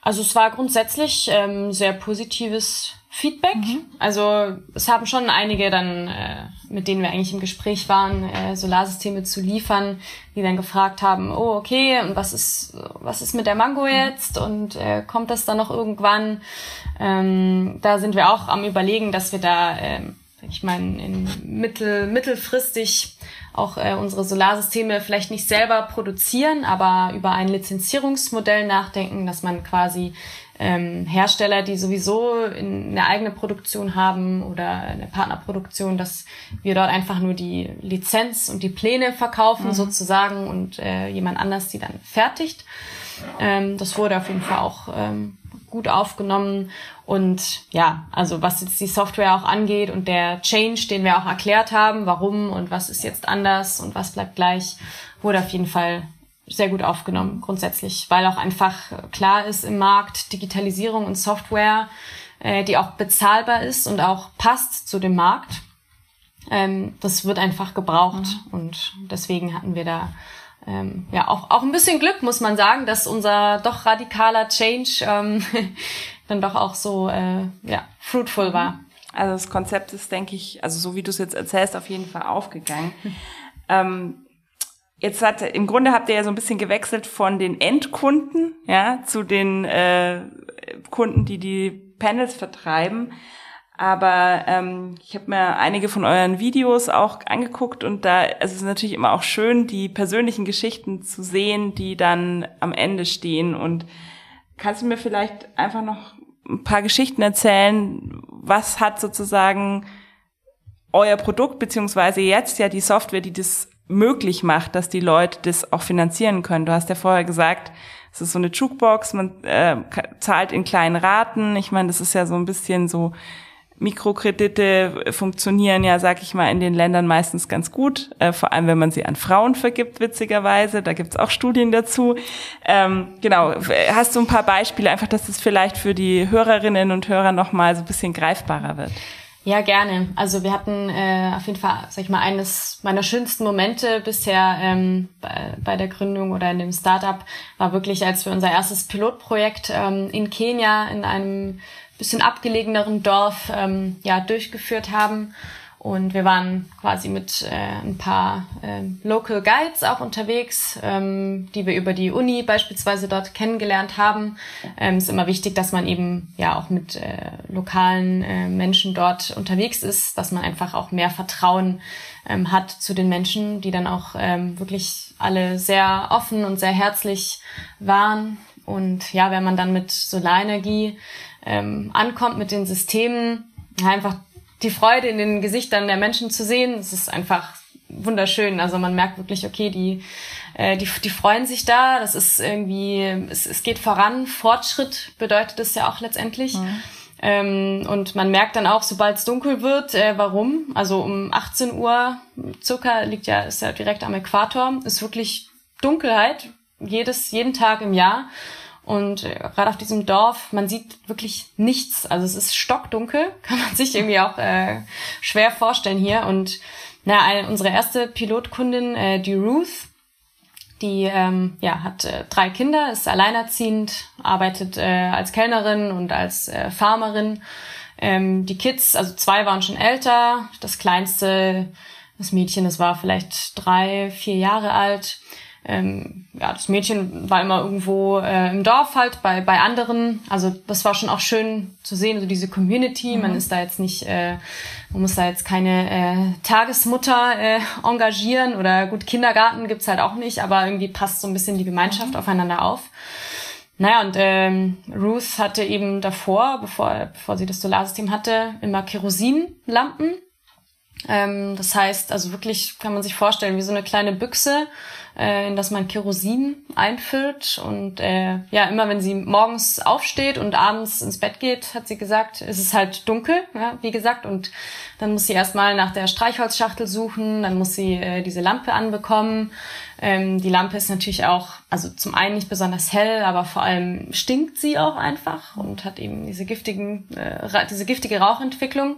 Also es war grundsätzlich ähm, sehr positives Feedback. Mhm. Also es haben schon einige dann, äh, mit denen wir eigentlich im Gespräch waren, äh, Solarsysteme zu liefern, die dann gefragt haben, oh okay, und was ist was ist mit der Mango mhm. jetzt und äh, kommt das dann noch irgendwann? Ähm, da sind wir auch am überlegen, dass wir da äh, ich meine, in mittel, mittelfristig auch äh, unsere Solarsysteme vielleicht nicht selber produzieren, aber über ein Lizenzierungsmodell nachdenken, dass man quasi ähm, Hersteller, die sowieso eine eigene Produktion haben oder eine Partnerproduktion, dass wir dort einfach nur die Lizenz und die Pläne verkaufen mhm. sozusagen und äh, jemand anders die dann fertigt. Ähm, das wurde auf jeden Fall auch ähm, gut aufgenommen. Und ja, also was jetzt die Software auch angeht und der Change, den wir auch erklärt haben, warum und was ist jetzt anders und was bleibt gleich, wurde auf jeden Fall sehr gut aufgenommen grundsätzlich, weil auch einfach klar ist im Markt Digitalisierung und Software, äh, die auch bezahlbar ist und auch passt zu dem Markt. Ähm, das wird einfach gebraucht mhm. und deswegen hatten wir da ähm, ja auch auch ein bisschen Glück, muss man sagen, dass unser doch radikaler Change ähm, dann doch auch so äh, ja fruitful war. Also das Konzept ist, denke ich, also so wie du es jetzt erzählst, auf jeden Fall aufgegangen. ähm, Jetzt hat im Grunde habt ihr ja so ein bisschen gewechselt von den Endkunden ja zu den äh, Kunden, die die Panels vertreiben. Aber ähm, ich habe mir einige von euren Videos auch angeguckt und da also es ist natürlich immer auch schön, die persönlichen Geschichten zu sehen, die dann am Ende stehen. Und kannst du mir vielleicht einfach noch ein paar Geschichten erzählen? Was hat sozusagen euer Produkt beziehungsweise jetzt ja die Software, die das möglich macht, dass die Leute das auch finanzieren können. Du hast ja vorher gesagt, es ist so eine Jukebox, man äh, zahlt in kleinen Raten. Ich meine, das ist ja so ein bisschen so Mikrokredite funktionieren ja, sag ich mal, in den Ländern meistens ganz gut, äh, vor allem wenn man sie an Frauen vergibt, witzigerweise. Da gibt's auch Studien dazu. Ähm, genau, hast du ein paar Beispiele, einfach, dass es vielleicht für die Hörerinnen und Hörer nochmal so ein bisschen greifbarer wird? Ja, gerne. Also wir hatten äh, auf jeden Fall, sag ich mal, eines meiner schönsten Momente bisher ähm, bei, bei der Gründung oder in dem Startup war wirklich, als wir unser erstes Pilotprojekt ähm, in Kenia in einem bisschen abgelegeneren Dorf ähm, ja durchgeführt haben und wir waren quasi mit äh, ein paar äh, Local Guides auch unterwegs, ähm, die wir über die Uni beispielsweise dort kennengelernt haben. Ähm, ist immer wichtig, dass man eben ja auch mit äh, lokalen äh, Menschen dort unterwegs ist, dass man einfach auch mehr Vertrauen ähm, hat zu den Menschen, die dann auch ähm, wirklich alle sehr offen und sehr herzlich waren. Und ja, wenn man dann mit Solarenergie ähm, ankommt, mit den Systemen, einfach die Freude in den Gesichtern der Menschen zu sehen, es ist einfach wunderschön. Also man merkt wirklich, okay, die, äh, die, die freuen sich da. Das ist irgendwie, es, es geht voran. Fortschritt bedeutet es ja auch letztendlich. Mhm. Ähm, und man merkt dann auch, sobald es dunkel wird, äh, warum. Also um 18 Uhr circa liegt ja, ist ja direkt am Äquator, ist wirklich Dunkelheit jedes, jeden Tag im Jahr. Und äh, gerade auf diesem Dorf, man sieht wirklich nichts. Also es ist stockdunkel, kann man sich irgendwie auch äh, schwer vorstellen hier. Und na, unsere erste Pilotkundin, äh, die Ruth, die ähm, ja, hat äh, drei Kinder, ist alleinerziehend, arbeitet äh, als Kellnerin und als äh, Farmerin. Ähm, die Kids, also zwei waren schon älter. Das kleinste, das Mädchen, das war vielleicht drei, vier Jahre alt ähm, ja, das Mädchen war immer irgendwo äh, im Dorf halt bei, bei anderen. Also das war schon auch schön zu sehen, so diese Community. Mhm. Man ist da jetzt nicht, äh, man muss da jetzt keine äh, Tagesmutter äh, engagieren oder gut, Kindergarten gibt's halt auch nicht, aber irgendwie passt so ein bisschen die Gemeinschaft mhm. aufeinander auf. Naja, und ähm, Ruth hatte eben davor, bevor, bevor sie das Solarsystem hatte, immer Kerosinlampen. Ähm, das heißt, also wirklich kann man sich vorstellen, wie so eine kleine Büchse äh, in das man Kerosin einfüllt. Und äh, ja, immer wenn sie morgens aufsteht und abends ins Bett geht, hat sie gesagt, ist es halt dunkel, ja, wie gesagt. Und dann muss sie erstmal nach der Streichholzschachtel suchen, dann muss sie äh, diese Lampe anbekommen. Ähm, die Lampe ist natürlich auch, also zum einen nicht besonders hell, aber vor allem stinkt sie auch einfach und hat eben diese giftigen, äh, diese giftige Rauchentwicklung.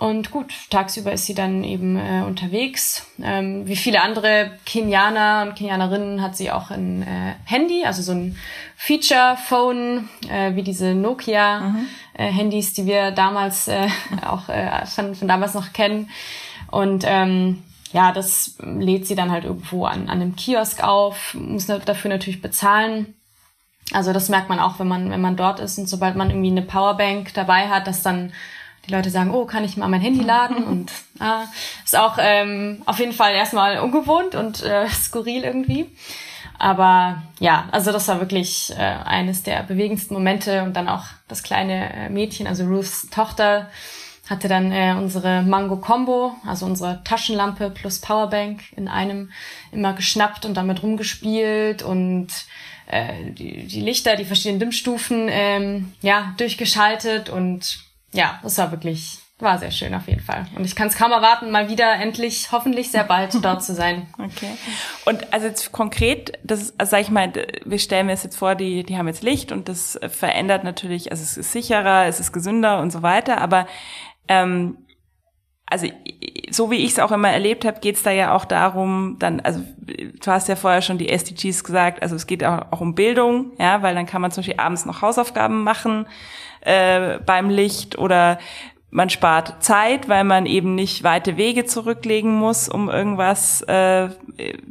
Und gut, tagsüber ist sie dann eben äh, unterwegs. Ähm, wie viele andere Kenianer und Kenianerinnen hat sie auch ein äh, Handy, also so ein Feature-Phone, äh, wie diese Nokia-Handys, mhm. äh, die wir damals äh, auch äh, von, von damals noch kennen. Und ähm, ja, das lädt sie dann halt irgendwo an, an einem Kiosk auf, muss dafür natürlich bezahlen. Also das merkt man auch, wenn man, wenn man dort ist und sobald man irgendwie eine Powerbank dabei hat, dass dann die Leute sagen, oh, kann ich mal mein Handy laden? Und ah, ist auch ähm, auf jeden Fall erstmal ungewohnt und äh, skurril irgendwie. Aber ja, also das war wirklich äh, eines der bewegendsten Momente und dann auch das kleine äh, Mädchen, also Ruths Tochter, hatte dann äh, unsere Mango Combo, also unsere Taschenlampe plus Powerbank in einem immer geschnappt und damit rumgespielt und äh, die, die Lichter, die verschiedenen Dimmstufen ähm, ja, durchgeschaltet und ja, das war wirklich war sehr schön auf jeden Fall. Und ich kann es kaum erwarten, mal wieder endlich, hoffentlich sehr bald dort zu sein. Okay. Und also jetzt konkret, das also sag ich mal, wir stellen mir es jetzt vor, die, die haben jetzt Licht und das verändert natürlich, also es ist sicherer, es ist gesünder und so weiter, aber ähm, also so wie ich es auch immer erlebt habe, geht es da ja auch darum, dann, also du hast ja vorher schon die SDGs gesagt, also es geht auch, auch um Bildung, ja, weil dann kann man zum Beispiel abends noch Hausaufgaben machen äh, beim Licht oder man spart Zeit, weil man eben nicht weite Wege zurücklegen muss, um irgendwas, äh,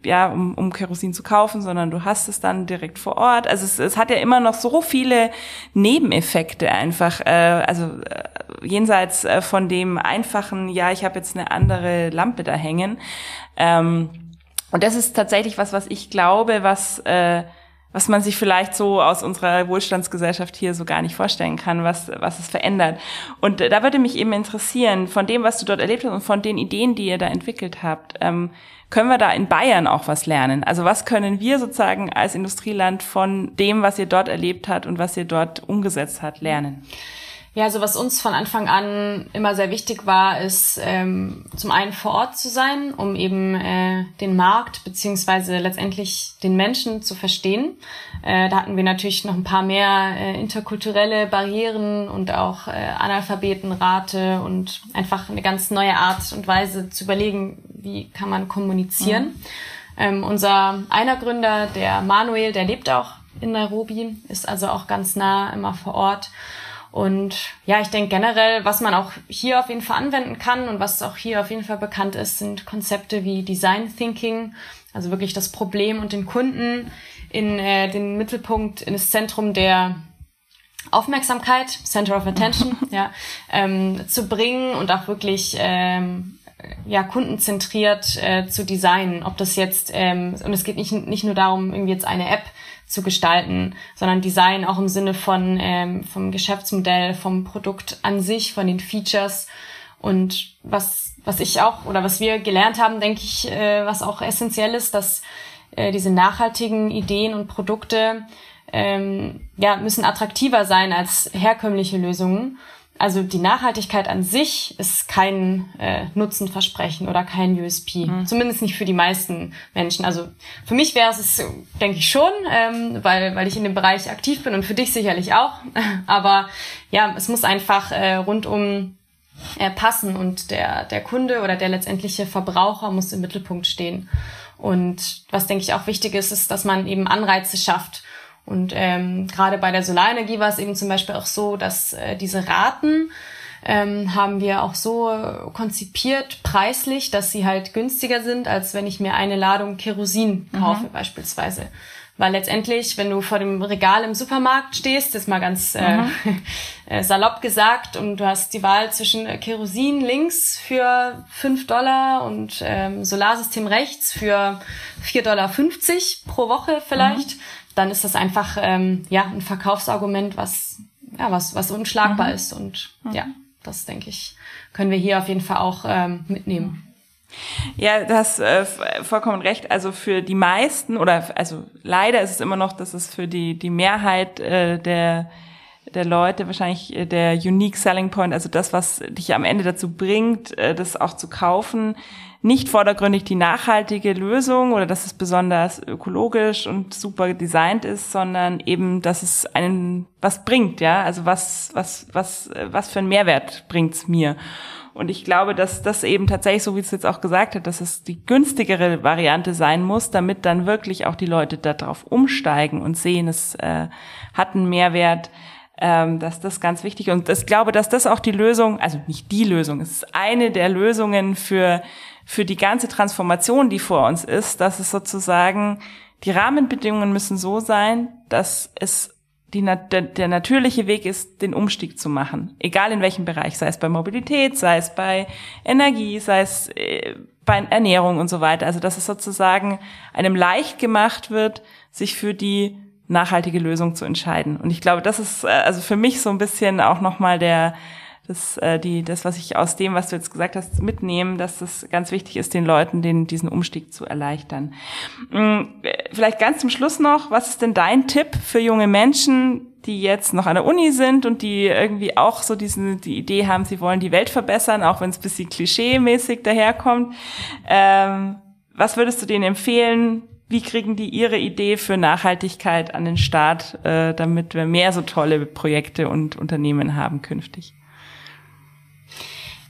ja, um, um Kerosin zu kaufen, sondern du hast es dann direkt vor Ort. Also es, es hat ja immer noch so viele Nebeneffekte einfach, äh, also äh, jenseits äh, von dem einfachen, ja, ich habe jetzt eine andere Lampe da hängen. Ähm, und das ist tatsächlich was, was ich glaube, was äh, was man sich vielleicht so aus unserer Wohlstandsgesellschaft hier so gar nicht vorstellen kann, was, was es verändert. Und da würde mich eben interessieren, von dem, was du dort erlebt hast und von den Ideen, die ihr da entwickelt habt, ähm, können wir da in Bayern auch was lernen? Also was können wir sozusagen als Industrieland von dem, was ihr dort erlebt habt und was ihr dort umgesetzt habt, lernen? Ja, also was uns von Anfang an immer sehr wichtig war, ist ähm, zum einen vor Ort zu sein, um eben äh, den Markt beziehungsweise letztendlich den Menschen zu verstehen. Äh, da hatten wir natürlich noch ein paar mehr äh, interkulturelle Barrieren und auch äh, Analphabetenrate und einfach eine ganz neue Art und Weise zu überlegen, wie kann man kommunizieren. Mhm. Ähm, unser einer Gründer, der Manuel, der lebt auch in Nairobi, ist also auch ganz nah immer vor Ort. Und ja, ich denke generell, was man auch hier auf jeden Fall anwenden kann und was auch hier auf jeden Fall bekannt ist, sind Konzepte wie Design Thinking, also wirklich das Problem und den Kunden in äh, den Mittelpunkt, in das Zentrum der Aufmerksamkeit, Center of Attention, ja, ähm, zu bringen und auch wirklich ähm, ja kundenzentriert äh, zu designen. Ob das jetzt ähm, und es geht nicht nicht nur darum, irgendwie jetzt eine App zu gestalten, sondern Design auch im Sinne von ähm, vom Geschäftsmodell, vom Produkt an sich, von den Features. Und was was ich auch oder was wir gelernt haben, denke ich, äh, was auch essentiell ist, dass äh, diese nachhaltigen Ideen und Produkte ähm, ja müssen attraktiver sein als herkömmliche Lösungen also die Nachhaltigkeit an sich ist kein äh, Nutzenversprechen oder kein USP. Mhm. Zumindest nicht für die meisten Menschen. Also für mich wäre es, denke ich schon, ähm, weil, weil ich in dem Bereich aktiv bin und für dich sicherlich auch. Aber ja, es muss einfach äh, rundum äh, passen und der, der Kunde oder der letztendliche Verbraucher muss im Mittelpunkt stehen. Und was denke ich auch wichtig ist, ist, dass man eben Anreize schafft und ähm, gerade bei der Solarenergie war es eben zum Beispiel auch so, dass äh, diese Raten ähm, haben wir auch so konzipiert preislich, dass sie halt günstiger sind, als wenn ich mir eine Ladung Kerosin mhm. kaufe mhm. beispielsweise. Weil letztendlich, wenn du vor dem Regal im Supermarkt stehst, ist mal ganz äh, mhm. äh, salopp gesagt, und du hast die Wahl zwischen Kerosin links für fünf Dollar und ähm, Solarsystem rechts für vier Dollar fünfzig pro Woche vielleicht. Mhm dann ist das einfach ähm, ja ein Verkaufsargument, was ja was was unschlagbar mhm. ist und mhm. ja, das denke ich können wir hier auf jeden Fall auch ähm, mitnehmen. Ja, du hast äh, vollkommen recht. Also für die meisten oder also leider ist es immer noch, dass es für die die Mehrheit äh, der der Leute wahrscheinlich äh, der Unique Selling Point, also das, was dich am Ende dazu bringt, äh, das auch zu kaufen, nicht vordergründig die nachhaltige Lösung oder dass es besonders ökologisch und super designt ist, sondern eben, dass es einen was bringt, ja, also was was was was für einen Mehrwert bringt's mir. Und ich glaube, dass das eben tatsächlich, so wie es jetzt auch gesagt hat, dass es die günstigere Variante sein muss, damit dann wirklich auch die Leute darauf umsteigen und sehen, es äh, hat einen Mehrwert, ähm, dass das ganz wichtig ist. Und ich glaube, dass das auch die Lösung, also nicht die Lösung, es ist eine der Lösungen für für die ganze Transformation, die vor uns ist, dass es sozusagen, die Rahmenbedingungen müssen so sein, dass es die, der, der natürliche Weg ist, den Umstieg zu machen. Egal in welchem Bereich, sei es bei Mobilität, sei es bei Energie, sei es äh, bei Ernährung und so weiter. Also dass es sozusagen einem leicht gemacht wird, sich für die nachhaltige Lösung zu entscheiden. Und ich glaube, das ist äh, also für mich so ein bisschen auch nochmal der das, äh, die, das, was ich aus dem, was du jetzt gesagt hast, mitnehme, dass es ganz wichtig ist, den Leuten den, diesen Umstieg zu erleichtern. Mm, vielleicht ganz zum Schluss noch, was ist denn dein Tipp für junge Menschen, die jetzt noch an der Uni sind und die irgendwie auch so diesen, die Idee haben, sie wollen die Welt verbessern, auch wenn es ein bisschen klischee-mäßig daherkommt. Ähm, was würdest du denen empfehlen? Wie kriegen die ihre Idee für Nachhaltigkeit an den Start, äh, damit wir mehr so tolle Projekte und Unternehmen haben künftig?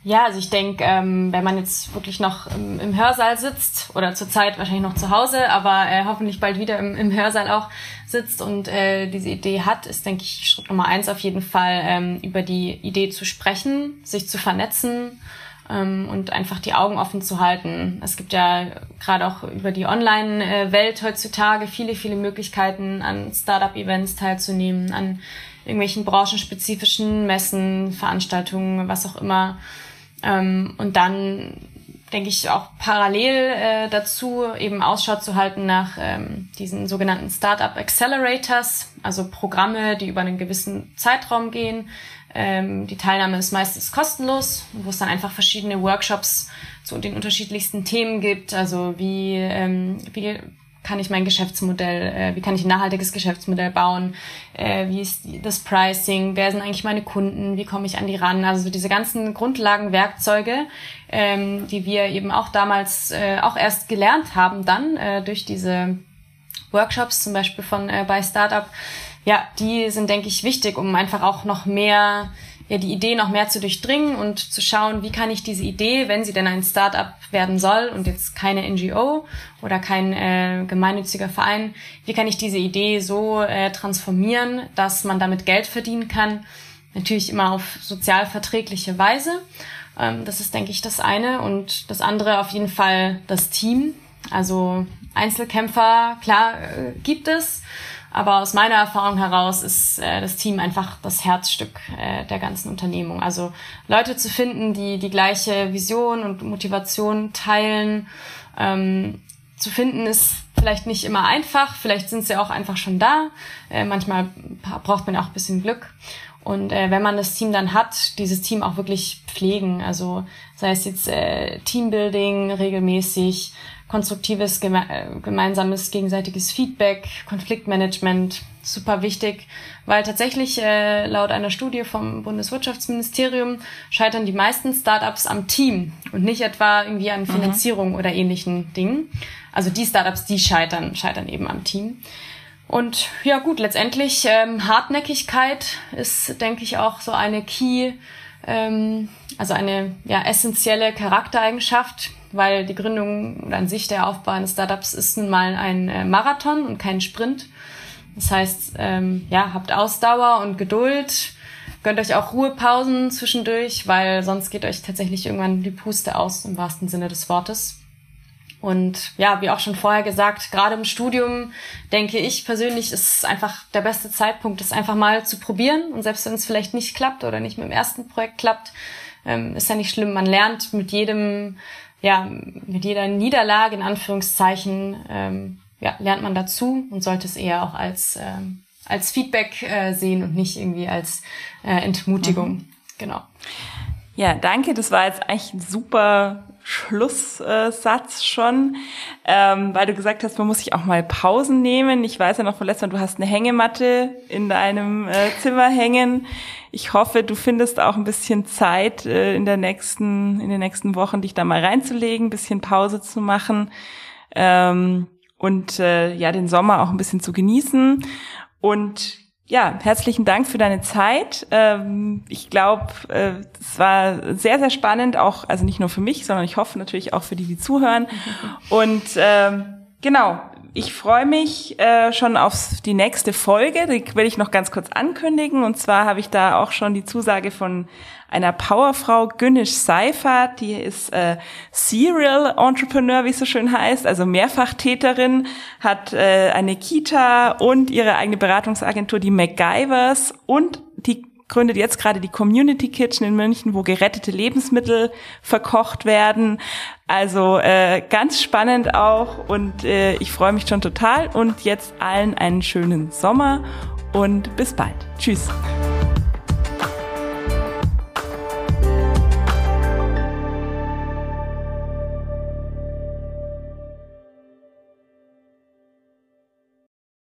Ja, also ich denke, ähm, wenn man jetzt wirklich noch im, im, Hörsaal sitzt oder zurzeit wahrscheinlich noch zu Hause, aber äh, hoffentlich bald wieder im, im Hörsaal auch sitzt und äh, diese Idee hat, ist, denke ich, Schritt Nummer eins auf jeden Fall, ähm, über die Idee zu sprechen, sich zu vernetzen ähm, und einfach die Augen offen zu halten. Es gibt ja gerade auch über die Online-Welt heutzutage viele, viele Möglichkeiten, an Startup-Events teilzunehmen, an irgendwelchen branchenspezifischen Messen, Veranstaltungen, was auch immer ähm, und dann denke ich auch parallel äh, dazu eben Ausschau zu halten nach ähm, diesen sogenannten Startup Accelerators, also Programme, die über einen gewissen Zeitraum gehen. Ähm, die Teilnahme ist meistens kostenlos, wo es dann einfach verschiedene Workshops zu den unterschiedlichsten Themen gibt, also wie, ähm, wie kann ich mein Geschäftsmodell, äh, wie kann ich ein nachhaltiges Geschäftsmodell bauen, äh, wie ist das Pricing, wer sind eigentlich meine Kunden, wie komme ich an die ran, also so diese ganzen Grundlagenwerkzeuge, ähm, die wir eben auch damals äh, auch erst gelernt haben dann äh, durch diese Workshops zum Beispiel von äh, bei Startup, ja, die sind denke ich wichtig, um einfach auch noch mehr ja, die Idee noch mehr zu durchdringen und zu schauen, wie kann ich diese Idee, wenn sie denn ein Startup werden soll und jetzt keine NGO oder kein äh, gemeinnütziger Verein, wie kann ich diese Idee so äh, transformieren, dass man damit Geld verdienen kann? Natürlich immer auf sozial verträgliche Weise. Ähm, das ist, denke ich, das eine. Und das andere auf jeden Fall das Team. Also Einzelkämpfer, klar, äh, gibt es. Aber aus meiner Erfahrung heraus ist äh, das Team einfach das Herzstück äh, der ganzen Unternehmung. Also Leute zu finden, die die gleiche Vision und Motivation teilen, ähm, zu finden ist vielleicht nicht immer einfach. Vielleicht sind sie auch einfach schon da. Äh, manchmal braucht man auch ein bisschen Glück. Und äh, wenn man das Team dann hat, dieses Team auch wirklich pflegen. Also sei es jetzt äh, Teambuilding regelmäßig, konstruktives, geme äh, gemeinsames, gegenseitiges Feedback, Konfliktmanagement, super wichtig, weil tatsächlich äh, laut einer Studie vom Bundeswirtschaftsministerium scheitern die meisten Startups am Team und nicht etwa irgendwie an mhm. Finanzierung mhm. oder ähnlichen Dingen. Also die Startups, die scheitern, scheitern eben am Team. Und ja gut, letztendlich ähm, Hartnäckigkeit ist, denke ich, auch so eine Key, ähm, also eine ja, essentielle Charaktereigenschaft, weil die Gründung oder an sich der Aufbau eines Startups ist nun mal ein äh, Marathon und kein Sprint. Das heißt, ähm, ja, habt Ausdauer und Geduld, gönnt euch auch Ruhepausen zwischendurch, weil sonst geht euch tatsächlich irgendwann die Puste aus, im wahrsten Sinne des Wortes. Und ja, wie auch schon vorher gesagt, gerade im Studium denke ich persönlich, ist einfach der beste Zeitpunkt, das einfach mal zu probieren. Und selbst wenn es vielleicht nicht klappt oder nicht mit dem ersten Projekt klappt, ähm, ist ja nicht schlimm. Man lernt mit jedem ja, mit jeder Niederlage in Anführungszeichen ähm, ja, lernt man dazu und sollte es eher auch als, ähm, als Feedback äh, sehen und nicht irgendwie als äh, Entmutigung. Mhm. Genau. Ja, danke. Das war jetzt eigentlich ein super Schlusssatz schon, ähm, weil du gesagt hast, man muss sich auch mal Pausen nehmen. Ich weiß ja noch von letztem du hast eine Hängematte in deinem äh, Zimmer hängen. Ich hoffe, du findest auch ein bisschen Zeit äh, in der nächsten, in den nächsten Wochen, dich da mal reinzulegen, ein bisschen Pause zu machen ähm, und äh, ja den Sommer auch ein bisschen zu genießen. Und ja, herzlichen Dank für deine Zeit. Ähm, ich glaube, äh, es war sehr, sehr spannend, auch, also nicht nur für mich, sondern ich hoffe natürlich auch für die, die zuhören. Und ähm, genau, ich freue mich äh, schon auf die nächste Folge. Die will ich noch ganz kurz ankündigen. Und zwar habe ich da auch schon die Zusage von einer Powerfrau, Günnisch Seifert, die ist äh, Serial Entrepreneur, wie es so schön heißt, also Mehrfachtäterin, hat äh, eine Kita und ihre eigene Beratungsagentur, die MacGyvers und die gründet jetzt gerade die Community Kitchen in München, wo gerettete Lebensmittel verkocht werden. Also äh, ganz spannend auch und äh, ich freue mich schon total und jetzt allen einen schönen Sommer und bis bald. Tschüss.